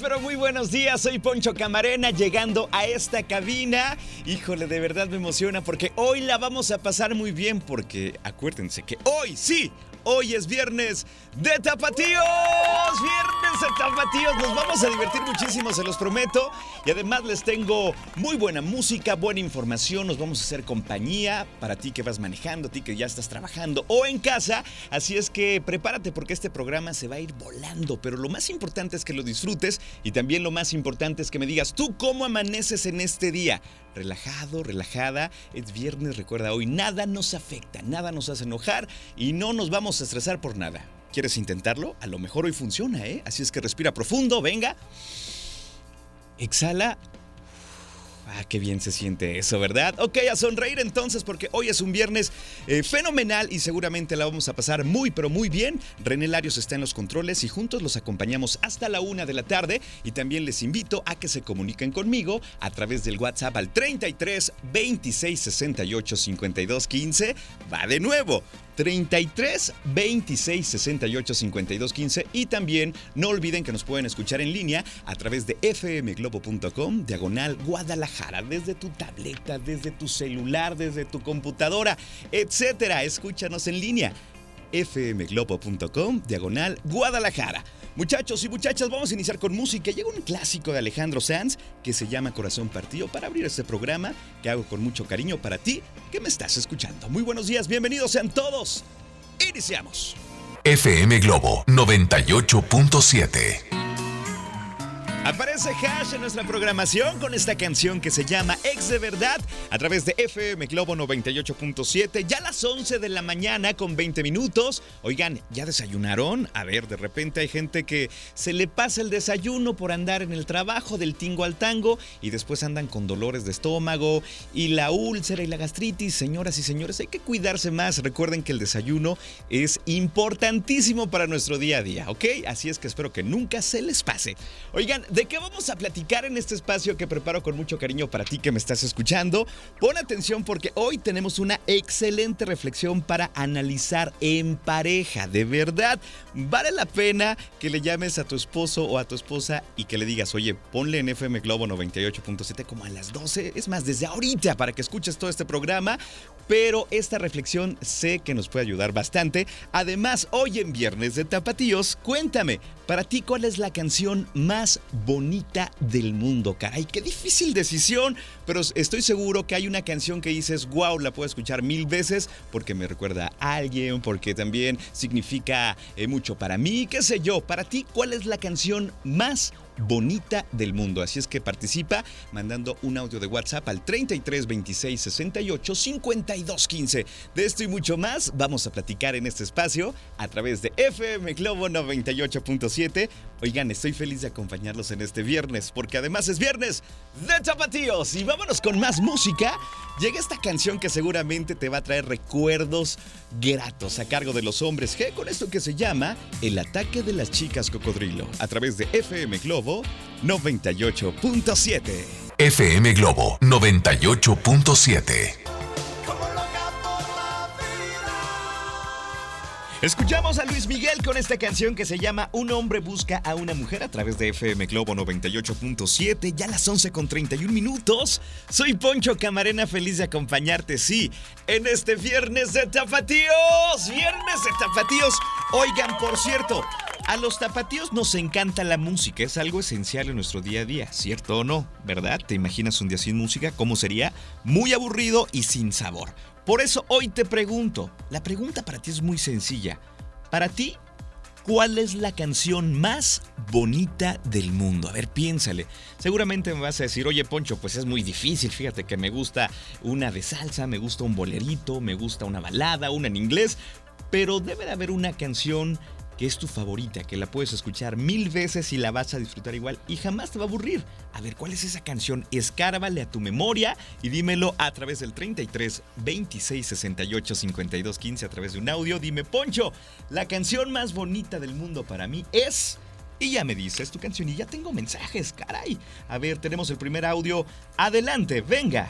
pero muy buenos días. Soy Poncho Camarena llegando a esta cabina. Híjole, de verdad me emociona porque hoy la vamos a pasar muy bien porque acuérdense que hoy sí. Hoy es viernes de tapatíos. Viernes de tapatíos. Nos vamos a divertir muchísimo, se los prometo. Y además les tengo muy buena música, buena información. Nos vamos a hacer compañía para ti que vas manejando, ti que ya estás trabajando o en casa. Así es que prepárate porque este programa se va a ir volando. Pero lo más importante es que lo disfrutes y también lo más importante es que me digas tú cómo amaneces en este día relajado, relajada. Es viernes, recuerda hoy, nada nos afecta, nada nos hace enojar y no nos vamos a estresar por nada. ¿Quieres intentarlo? A lo mejor hoy funciona, ¿eh? Así es que respira profundo, venga. Exhala. Ah, qué bien se siente eso, ¿verdad? Ok, a sonreír entonces porque hoy es un viernes eh, fenomenal y seguramente la vamos a pasar muy, pero muy bien. René Larios está en los controles y juntos los acompañamos hasta la una de la tarde y también les invito a que se comuniquen conmigo a través del WhatsApp al 33 26 68 52 15. Va de nuevo. 33 26 68 52 15 y también no olviden que nos pueden escuchar en línea a través de fmglobo.com diagonal Guadalajara desde tu tableta, desde tu celular, desde tu computadora, etcétera. Escúchanos en línea fmglobo.com diagonal Guadalajara. Muchachos y muchachas, vamos a iniciar con música. Llega un clásico de Alejandro Sanz que se llama Corazón Partido para abrir este programa que hago con mucho cariño para ti que me estás escuchando. Muy buenos días, bienvenidos sean todos. Iniciamos. FM Globo 98.7. Aparece Hash en nuestra programación con esta canción que se llama Ex de Verdad a través de FM Globo 98.7. Ya a las 11 de la mañana con 20 minutos. Oigan, ¿ya desayunaron? A ver, de repente hay gente que se le pasa el desayuno por andar en el trabajo del tingo al tango y después andan con dolores de estómago y la úlcera y la gastritis. Señoras y señores, hay que cuidarse más. Recuerden que el desayuno es importantísimo para nuestro día a día, ¿ok? Así es que espero que nunca se les pase. Oigan, ¿De qué vamos a platicar en este espacio que preparo con mucho cariño para ti que me estás escuchando? Pon atención porque hoy tenemos una excelente reflexión para analizar en pareja. De verdad, vale la pena que le llames a tu esposo o a tu esposa y que le digas, oye, ponle en FM Globo 98.7 como a las 12. Es más, desde ahorita para que escuches todo este programa. Pero esta reflexión sé que nos puede ayudar bastante. Además, hoy en Viernes de Tapatíos, cuéntame, para ti, ¿cuál es la canción más bonita del mundo? Caray, qué difícil decisión, pero estoy seguro que hay una canción que dices, wow, la puedo escuchar mil veces porque me recuerda a alguien, porque también significa eh, mucho para mí, qué sé yo. Para ti, ¿cuál es la canción más bonita del mundo. Así es que participa mandando un audio de WhatsApp al 33 26 68 52 15. De esto y mucho más vamos a platicar en este espacio a través de FM Globo 98.7. Oigan, estoy feliz de acompañarlos en este viernes porque además es viernes de tapatíos y vámonos con más música. Llega esta canción que seguramente te va a traer recuerdos gratos a cargo de los hombres G con esto que se llama El ataque de las chicas cocodrilo a través de FM Globo 98.7. FM Globo 98.7. Escuchamos a Luis Miguel con esta canción que se llama Un hombre busca a una mujer a través de FM Globo 98.7, ya a las 11 con 31 minutos. Soy Poncho Camarena, feliz de acompañarte, sí, en este viernes de tapatíos. Viernes de tapatíos. Oigan, por cierto, A los tapatíos nos encanta la música, es algo esencial en nuestro día a día, ¿cierto o no? ¿Verdad? ¿Te imaginas un día sin música? ¿Cómo sería? Muy aburrido y sin sabor. Por eso hoy te pregunto, la pregunta para ti es muy sencilla. Para ti, ¿cuál es la canción más bonita del mundo? A ver, piénsale. Seguramente me vas a decir, oye Poncho, pues es muy difícil, fíjate que me gusta una de salsa, me gusta un bolerito, me gusta una balada, una en inglés, pero debe de haber una canción que es tu favorita, que la puedes escuchar mil veces y la vas a disfrutar igual y jamás te va a aburrir. A ver, ¿cuál es esa canción? Escárvale a tu memoria y dímelo a través del 33 26 68 52 15 a través de un audio. Dime, Poncho, la canción más bonita del mundo para mí es... Y ya me dices tu canción y ya tengo mensajes, caray. A ver, tenemos el primer audio. Adelante, venga.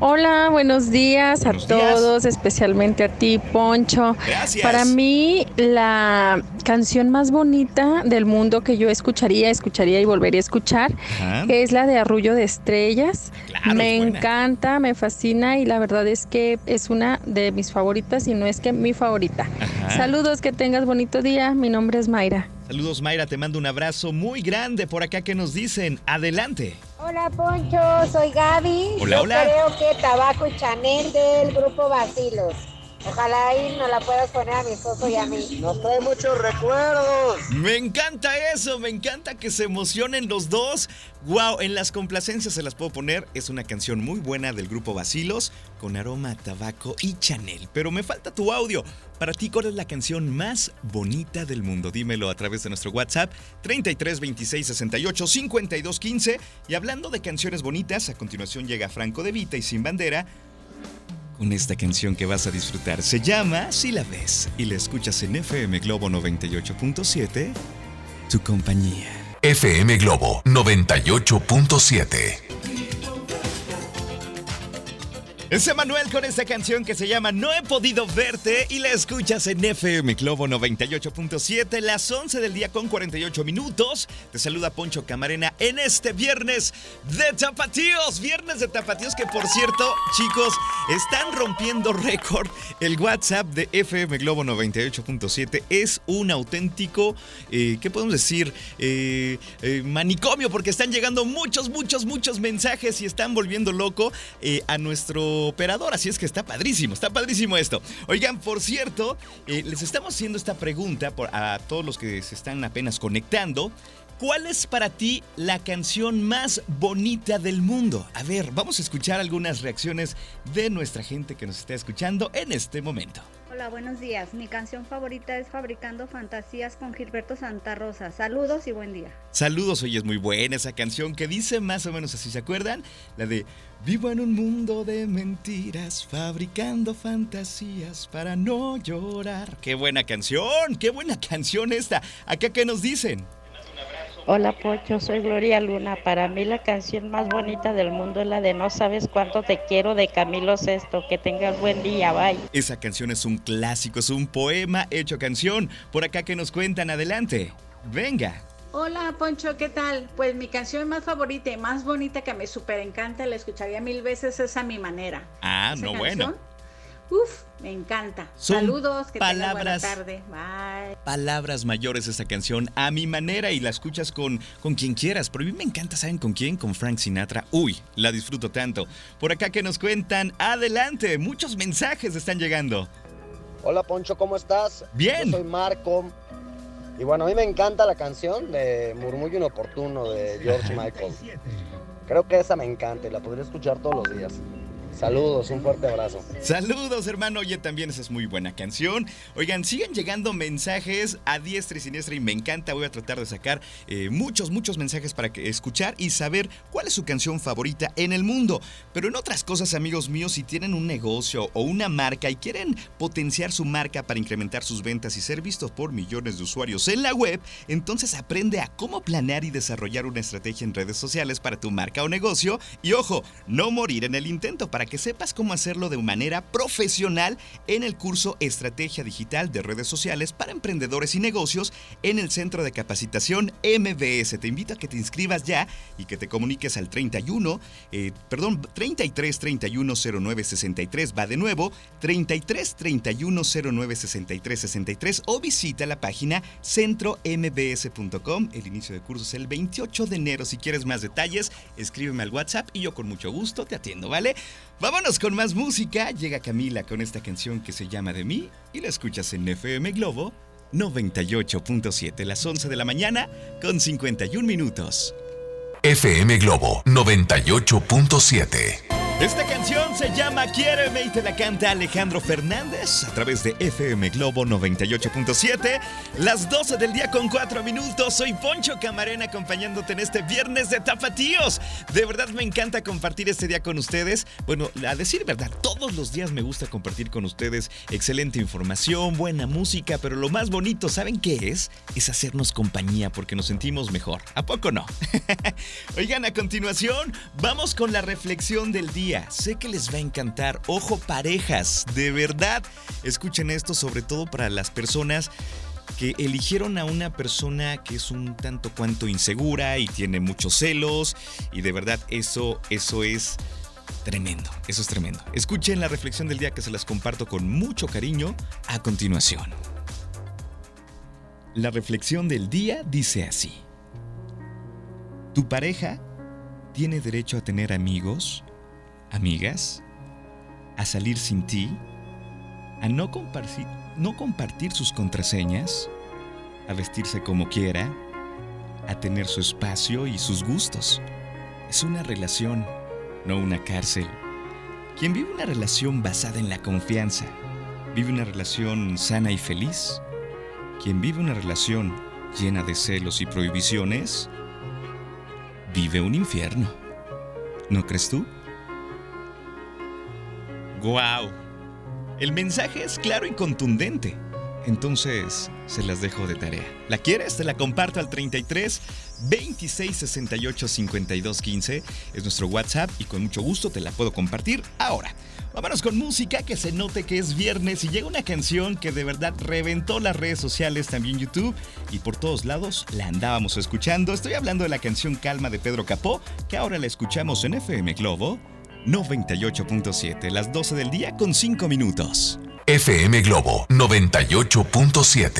Hola, buenos días a todos, especialmente a ti, Poncho. Gracias. Para mí, la canción más bonita del mundo que yo escucharía, escucharía y volvería a escuchar Ajá. es la de Arrullo de Estrellas. Claro, me es encanta, me fascina y la verdad es que es una de mis favoritas y no es que mi favorita. Ajá. Saludos, que tengas bonito día. Mi nombre es Mayra. Saludos Mayra, te mando un abrazo muy grande por acá que nos dicen. Adelante. Hola Poncho, soy Gaby. Hola, Yo hola. creo que Tabaco y Chanel del grupo Basilos. Ojalá ahí nos la puedas poner a mi esposo y a mí. Nos trae muchos recuerdos. Me encanta eso, me encanta que se emocionen los dos. Wow, en las complacencias se las puedo poner. Es una canción muy buena del grupo Basilos con aroma a tabaco y Chanel. Pero me falta tu audio. Para ti, ¿cuál es la canción más bonita del mundo? Dímelo a través de nuestro WhatsApp 33 26 68 52 15. Y hablando de canciones bonitas, a continuación llega Franco de Vita y Sin Bandera con esta canción que vas a disfrutar. Se llama Si la ves y la escuchas en FM Globo 98.7, tu compañía. FM Globo 98.7. Es Emanuel con esta canción que se llama No he podido verte y la escuchas en FM Globo 98.7, las 11 del día con 48 minutos. Te saluda Poncho Camarena en este viernes de Tapatíos. Viernes de Tapatíos que por cierto, chicos, están rompiendo récord. El WhatsApp de FM Globo 98.7 es un auténtico, eh, ¿qué podemos decir? Eh, eh, manicomio porque están llegando muchos, muchos, muchos mensajes y están volviendo loco eh, a nuestro operador. Así es que está padrísimo, está padrísimo esto. Oigan, por cierto, eh, les estamos haciendo esta pregunta por- a todos los que se están apenas conectando. ¿Cuál es para ti la canción más bonita del mundo? A ver, vamos a escuchar algunas reacciones de nuestra gente que nos está escuchando en este momento. Hola, buenos días. Mi canción favorita es Fabricando Fantasías con Gilberto Santa Rosa. Saludos y buen día. Saludos, hoy es muy buena esa canción que dice más o menos así, ¿se acuerdan? La de Vivo en un mundo de mentiras, fabricando fantasías para no llorar. ¡Qué buena canción! ¡Qué buena canción esta! ¿Acá qué nos dicen? Hola Pocho, soy Gloria Luna. Para mí la canción más bonita del mundo es la de No sabes cuánto te quiero de Camilo Sesto. Que tengas buen día, bye. Esa canción es un clásico, es un poema hecho canción. Por acá que nos cuentan, adelante. Venga. Hola Poncho, ¿qué tal? Pues mi canción más favorita y más bonita que me súper encanta, la escucharía mil veces, es a mi manera. Ah, Esa no, bueno. canción, Uf, me encanta. Son Saludos, que tengan buena palabras- tarde. Bye. Palabras mayores esta canción a mi manera y la escuchas con, con quien quieras. Pero a mí me encanta, ¿saben con quién? Con Frank Sinatra. Uy, la disfruto tanto. Por acá que nos cuentan, adelante. Muchos mensajes están llegando. Hola Poncho, ¿cómo estás? Bien. Yo soy Marco. Y bueno, a mí me encanta la canción de Murmullo Inoportuno de George Michael. Creo que esa me encanta y la podría escuchar todos los días. Saludos, un fuerte abrazo. Saludos, hermano. Oye, también esa es muy buena canción. Oigan, siguen llegando mensajes a diestra y siniestra y me encanta. Voy a tratar de sacar eh, muchos, muchos mensajes para que escuchar y saber cuál es su canción favorita en el mundo. Pero en otras cosas, amigos míos, si tienen un negocio o una marca y quieren potenciar su marca para incrementar sus ventas y ser vistos por millones de usuarios en la web, entonces aprende a cómo planear y desarrollar una estrategia en redes sociales para tu marca o negocio. Y ojo, no morir en el intento para que sepas cómo hacerlo de manera profesional en el curso Estrategia Digital de Redes Sociales para Emprendedores y Negocios en el Centro de Capacitación MBS. Te invito a que te inscribas ya y que te comuniques al 31, eh, perdón, 33 31 09 63, va de nuevo, 33 31 09 63 63 o visita la página centrombs.com. El inicio de curso es el 28 de enero. Si quieres más detalles, escríbeme al WhatsApp y yo con mucho gusto te atiendo, ¿vale? Vámonos con más música. Llega Camila con esta canción que se llama De mí y la escuchas en FM Globo 98.7, las 11 de la mañana con 51 minutos. FM Globo 98.7. Esta canción se llama Quiéreme y te la canta Alejandro Fernández a través de FM Globo 98.7. Las 12 del día con 4 minutos. Soy Poncho Camarena acompañándote en este viernes de tapatíos. De verdad me encanta compartir este día con ustedes. Bueno, a decir verdad, todos los días me gusta compartir con ustedes excelente información, buena música, pero lo más bonito, ¿saben qué es? Es hacernos compañía porque nos sentimos mejor. ¿A poco no? Oigan, a continuación, vamos con la reflexión del Sé que les va a encantar. Ojo parejas, de verdad. Escuchen esto sobre todo para las personas que eligieron a una persona que es un tanto cuanto insegura y tiene muchos celos y de verdad eso eso es tremendo, eso es tremendo. Escuchen la reflexión del día que se las comparto con mucho cariño a continuación. La reflexión del día dice así. Tu pareja tiene derecho a tener amigos amigas, a salir sin ti, a no compartir, sus contraseñas, a vestirse como quiera, a tener su espacio y sus gustos. Es una relación, no una cárcel. Quien vive una relación basada en la confianza, vive una relación sana y feliz. Quien vive una relación llena de celos y prohibiciones, vive un infierno. ¿No crees tú? ¡Wow! El mensaje es claro y contundente. Entonces, se las dejo de tarea. ¿La quieres? Te la comparto al 33 26 68 52 15. Es nuestro WhatsApp y con mucho gusto te la puedo compartir ahora. Vámonos con música que se note que es viernes y llega una canción que de verdad reventó las redes sociales, también YouTube y por todos lados la andábamos escuchando. Estoy hablando de la canción Calma de Pedro Capó, que ahora la escuchamos en FM Globo 98.7, las 12 del día con 5 minutos. FM Globo 98.7.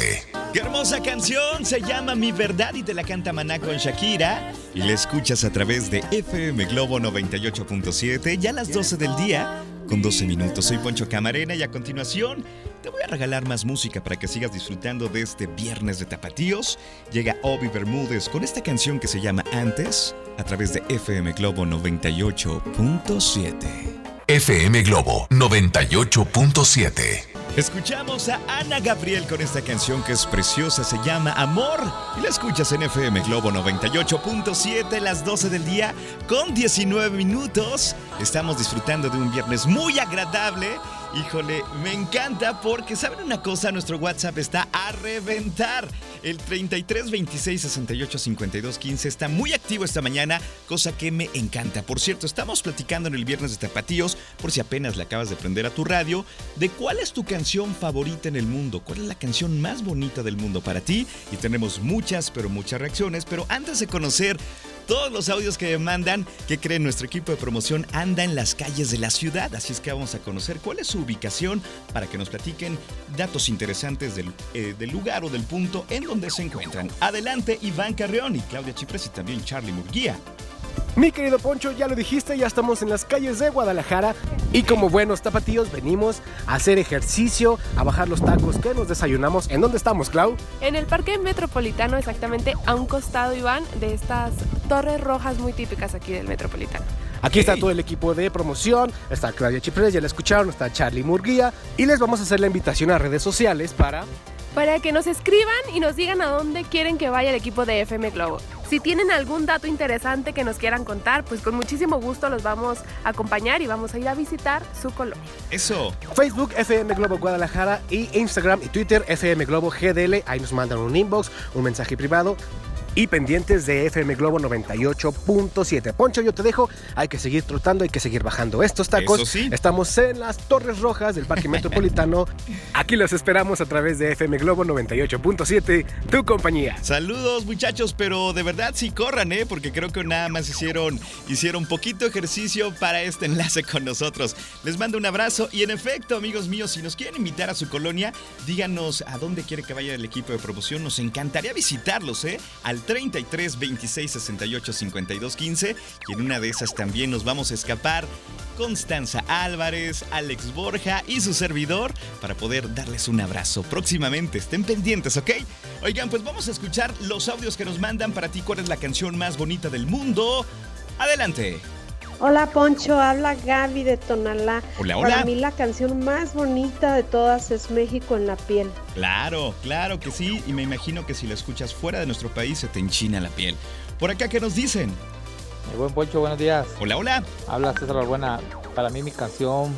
Qué hermosa canción, se llama Mi Verdad y te la canta Maná con Shakira. Y la escuchas a través de FM Globo 98.7, ya a las 12 del día con 12 minutos. Soy Poncho Camarena y a continuación te voy a regalar más música para que sigas disfrutando de este viernes de tapatíos. Llega Obi Bermúdez con esta canción que se llama Antes a través de FM Globo 98.7. FM Globo 98.7. Escuchamos a Ana Gabriel con esta canción que es preciosa, se llama Amor. Y la escuchas en FM Globo 98.7, las 12 del día, con 19 minutos. Estamos disfrutando de un viernes muy agradable Híjole, me encanta porque, ¿saben una cosa? Nuestro WhatsApp está a reventar. El 33 26 68 52 15 está muy activo esta mañana, cosa que me encanta. Por cierto, estamos platicando en el viernes de Tapatíos, por si apenas le acabas de prender a tu radio, de cuál es tu canción favorita en el mundo, cuál es la canción más bonita del mundo para ti. Y tenemos muchas, pero muchas reacciones. Pero antes de conocer todos los audios que mandan, que creen nuestro equipo de promoción anda en las calles de la ciudad, así es que vamos a conocer cuál es su ubicación para que nos platiquen datos interesantes del, eh, del lugar o del punto en donde se encuentran. Adelante Iván Carreón y Claudia Chipres y también Charlie Murguía. Mi querido Poncho, ya lo dijiste, ya estamos en las calles de Guadalajara y como buenos tapatíos venimos a hacer ejercicio, a bajar los tacos que nos desayunamos. ¿En dónde estamos, Clau? En el Parque Metropolitano, exactamente a un costado, Iván, de estas torres rojas muy típicas aquí del Metropolitano. Aquí está todo el equipo de promoción, está Claudia Chipres, ya la escucharon, está Charlie Murguía y les vamos a hacer la invitación a redes sociales para para que nos escriban y nos digan a dónde quieren que vaya el equipo de FM Globo. Si tienen algún dato interesante que nos quieran contar, pues con muchísimo gusto los vamos a acompañar y vamos a ir a visitar su colonia. Eso. Facebook FM Globo Guadalajara y Instagram y Twitter FM Globo GDL. Ahí nos mandan un inbox, un mensaje privado y pendientes de FM Globo 98.7. Poncho, yo te dejo, hay que seguir trotando, hay que seguir bajando estos tacos. Sí. Estamos en las Torres Rojas del Parque Metropolitano. Aquí los esperamos a través de FM Globo 98.7, tu compañía. Saludos muchachos, pero de verdad sí corran, ¿eh? Porque creo que nada más hicieron, hicieron poquito ejercicio para este enlace con nosotros. Les mando un abrazo y en efecto, amigos míos, si nos quieren invitar a su colonia, díganos a dónde quiere que vaya el equipo de promoción. Nos encantaría visitarlos, ¿eh? Al 33 26 68 52 15 y en una de esas también nos vamos a escapar Constanza Álvarez, Alex Borja y su servidor para poder darles un abrazo próximamente. Estén pendientes, ¿ok? Oigan, pues vamos a escuchar los audios que nos mandan para ti. ¿Cuál es la canción más bonita del mundo? Adelante. Hola Poncho, habla Gaby de Tonalá. Hola, hola. Para mí la canción más bonita de todas es México en la piel. Claro, claro que sí. Y me imagino que si la escuchas fuera de nuestro país se te enchina la piel. Por acá, ¿qué nos dicen? Mi buen Poncho, buenos días. Hola, hola. Habla César Balbuena. Para mí mi canción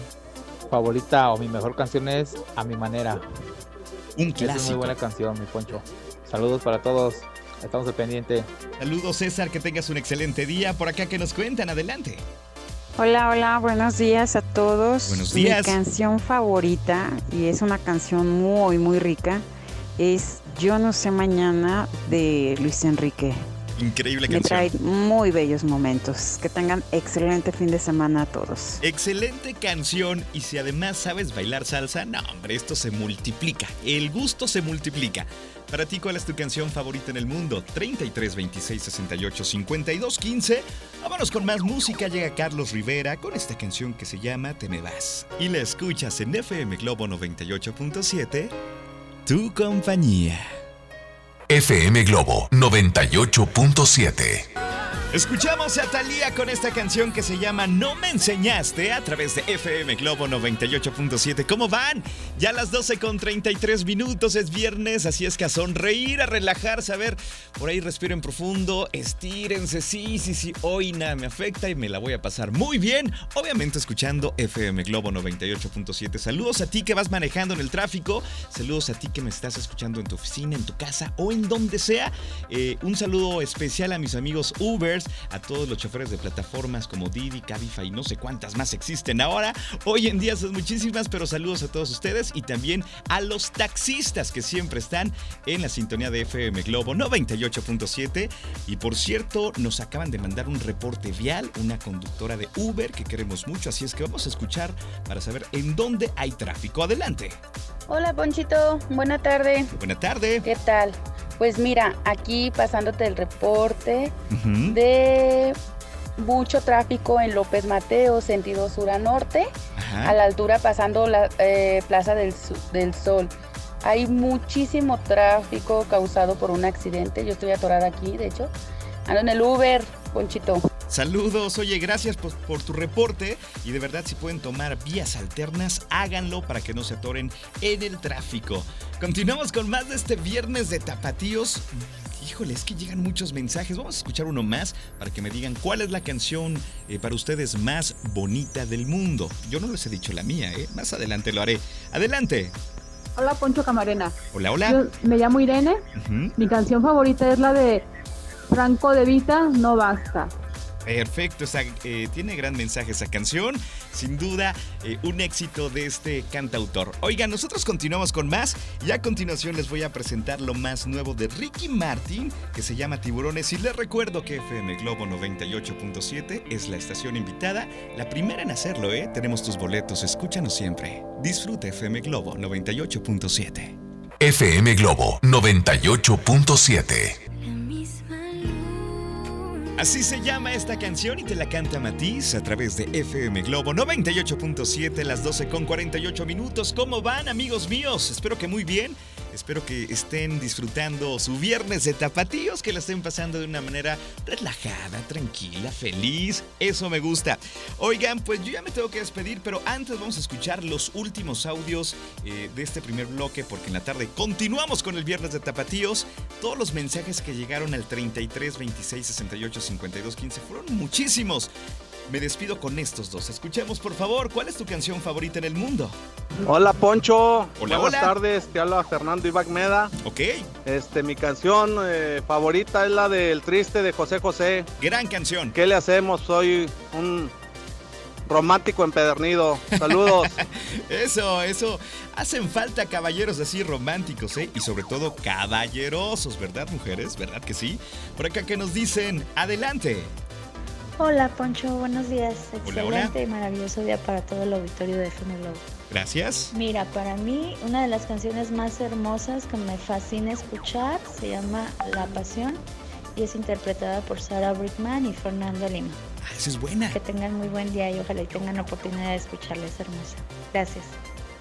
favorita o mi mejor canción es A mi manera. Un Es muy clásico. buena canción, mi Poncho. Saludos para todos. Estamos al pendiente. Saludos, César, que tengas un excelente día. Por acá, ¿qué nos cuentan? Adelante. Hola, hola, buenos días a todos. Buenos días. Mi canción favorita, y es una canción muy, muy rica, es Yo no sé mañana de Luis Enrique. Increíble Me canción. trae muy bellos momentos. Que tengan excelente fin de semana a todos. Excelente canción y si además sabes bailar salsa, no hombre, esto se multiplica, el gusto se multiplica. Para ti, ¿cuál es tu canción favorita en el mundo? 33 26 68 52 15. Vámonos con más música. Llega Carlos Rivera con esta canción que se llama Te me vas. Y la escuchas en FM Globo 98.7. Tu compañía. FM Globo 98.7. Escuchamos a Thalía con esta canción que se llama No me enseñaste a través de FM Globo 98.7. ¿Cómo van? Ya las 12 con 33 minutos es viernes, así es que a sonreír, a relajarse, a ver, por ahí respiren profundo, estírense, sí, sí, sí, hoy nada me afecta y me la voy a pasar muy bien, obviamente escuchando FM Globo 98.7. Saludos a ti que vas manejando en el tráfico, saludos a ti que me estás escuchando en tu oficina, en tu casa o en donde sea. Eh, un saludo especial a mis amigos Ubers, a todos los choferes de plataformas como Didi, Cabify y no sé cuántas más existen ahora. Hoy en día son muchísimas, pero saludos a todos ustedes y también a los taxistas que siempre están en la sintonía de FM Globo 98.7. Y por cierto, nos acaban de mandar un reporte vial, una conductora de Uber que queremos mucho, así es que vamos a escuchar para saber en dónde hay tráfico. Adelante. Hola Ponchito, buena tarde. Buena tarde. ¿Qué tal? Pues mira, aquí pasándote el reporte de mucho tráfico en López Mateo, sentido sur a norte, Ajá. a la altura pasando la eh, Plaza del, del Sol. Hay muchísimo tráfico causado por un accidente. Yo estoy atorada aquí, de hecho. Ando en el Uber, Ponchito. Saludos, oye, gracias por, por tu reporte y de verdad si pueden tomar vías alternas, háganlo para que no se atoren en el tráfico. Continuamos con más de este viernes de tapatíos. Híjole, es que llegan muchos mensajes. Vamos a escuchar uno más para que me digan cuál es la canción eh, para ustedes más bonita del mundo. Yo no les he dicho la mía, ¿eh? Más adelante lo haré. Adelante. Hola Poncho Camarena. Hola, hola. Yo me llamo Irene. Mi canción favorita es la de Franco de Vita, No Basta. Perfecto, eh, tiene gran mensaje esa canción. Sin duda, eh, un éxito de este cantautor. Oigan, nosotros continuamos con más y a continuación les voy a presentar lo más nuevo de Ricky Martin, que se llama Tiburones. Y les recuerdo que FM Globo 98.7 es la estación invitada, la primera en hacerlo, ¿eh? Tenemos tus boletos, escúchanos siempre. Disfruta FM Globo 98.7. FM Globo 98.7. Así se llama esta canción y te la canta Matiz a través de FM Globo 98.7, las 12 con 48 minutos. ¿Cómo van, amigos míos? Espero que muy bien. Espero que estén disfrutando su viernes de tapatíos, que la estén pasando de una manera relajada, tranquila, feliz. Eso me gusta. Oigan, pues yo ya me tengo que despedir, pero antes vamos a escuchar los últimos audios eh, de este primer bloque, porque en la tarde continuamos con el viernes de tapatíos. Todos los mensajes que llegaron al 33 26 68 52 15 fueron muchísimos. Me despido con estos dos. Escuchemos, por favor, ¿cuál es tu canción favorita en el mundo? Hola Poncho, Hola, buenas hola. tardes, te habla Fernando Ibac Meda. Ok. Este, mi canción eh, favorita es la del Triste de José José. Gran canción. ¿Qué le hacemos? Soy un romántico empedernido. Saludos. Eso, eso. Hacen falta caballeros así románticos, ¿eh? Y sobre todo caballerosos, ¿verdad, mujeres? ¿Verdad que sí? Por acá que nos dicen, adelante. Hola Poncho, buenos días. Hola, Excelente hola. y maravilloso día para todo el auditorio de FM Globo. Gracias. Mira, para mí una de las canciones más hermosas que me fascina escuchar se llama La Pasión y es interpretada por Sara Brickman y Fernando Lima. Ah, esa es buena. Que tengan muy buen día y ojalá y tengan oportunidad de escucharla, es hermosa. Gracias.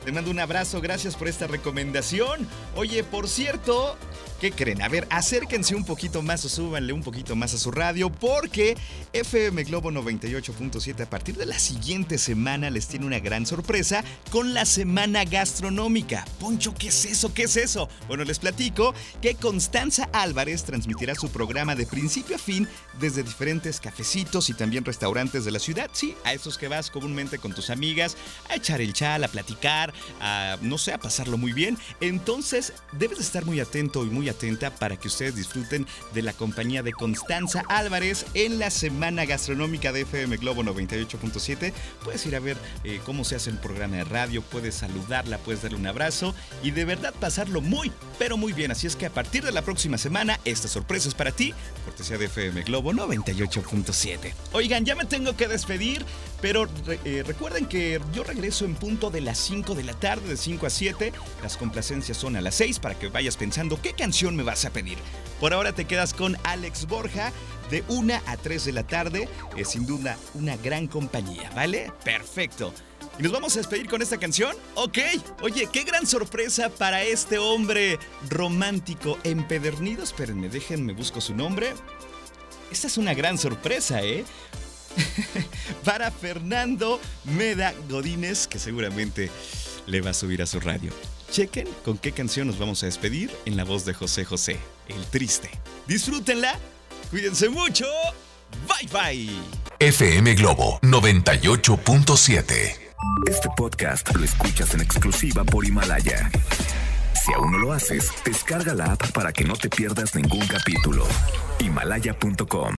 Te mando un abrazo, gracias por esta recomendación. Oye, por cierto, ¿qué creen? A ver, acérquense un poquito más o súbanle un poquito más a su radio porque FM Globo 98.7 a partir de la siguiente semana les tiene una gran sorpresa con la Semana Gastronómica. Poncho, ¿qué es eso? ¿Qué es eso? Bueno, les platico que Constanza Álvarez transmitirá su programa de principio a fin desde diferentes cafecitos y también restaurantes de la ciudad. Sí, a esos que vas comúnmente con tus amigas a echar el chal, a platicar, a, no sé, a pasarlo muy bien. Entonces, debes de estar muy atento y muy atenta para que ustedes disfruten de la compañía de Constanza Álvarez en la Semana Gastronómica de FM Globo 98.7. Puedes ir a ver eh, cómo se hace el programa de radio, puedes saludarla, puedes darle un abrazo y de verdad pasarlo muy, pero muy bien. Así es que a partir de la próxima semana, esta sorpresa es para ti, cortesía de FM Globo 98.7. Oigan, ya me tengo que despedir, pero eh, recuerden que yo regreso en punto de las 5 de la tarde, de 5 a 7. Las complacencias son a las 6 para que vayas pensando qué canción me vas a pedir. Por ahora te quedas con Alex Borja de 1 a 3 de la tarde. Es sin duda una gran compañía, ¿vale? Perfecto. ¿Y nos vamos a despedir con esta canción? Ok. Oye, qué gran sorpresa para este hombre romántico empedernido. Espérenme, déjenme, busco su nombre. Esta es una gran sorpresa, ¿eh? para Fernando Meda Godínez, que seguramente le va a subir a su radio. Chequen con qué canción nos vamos a despedir en la voz de José José, el triste. Disfrútenla, cuídense mucho, bye bye. FM Globo 98.7. Este podcast lo escuchas en exclusiva por Himalaya. Si aún no lo haces, descarga la app para que no te pierdas ningún capítulo. Himalaya.com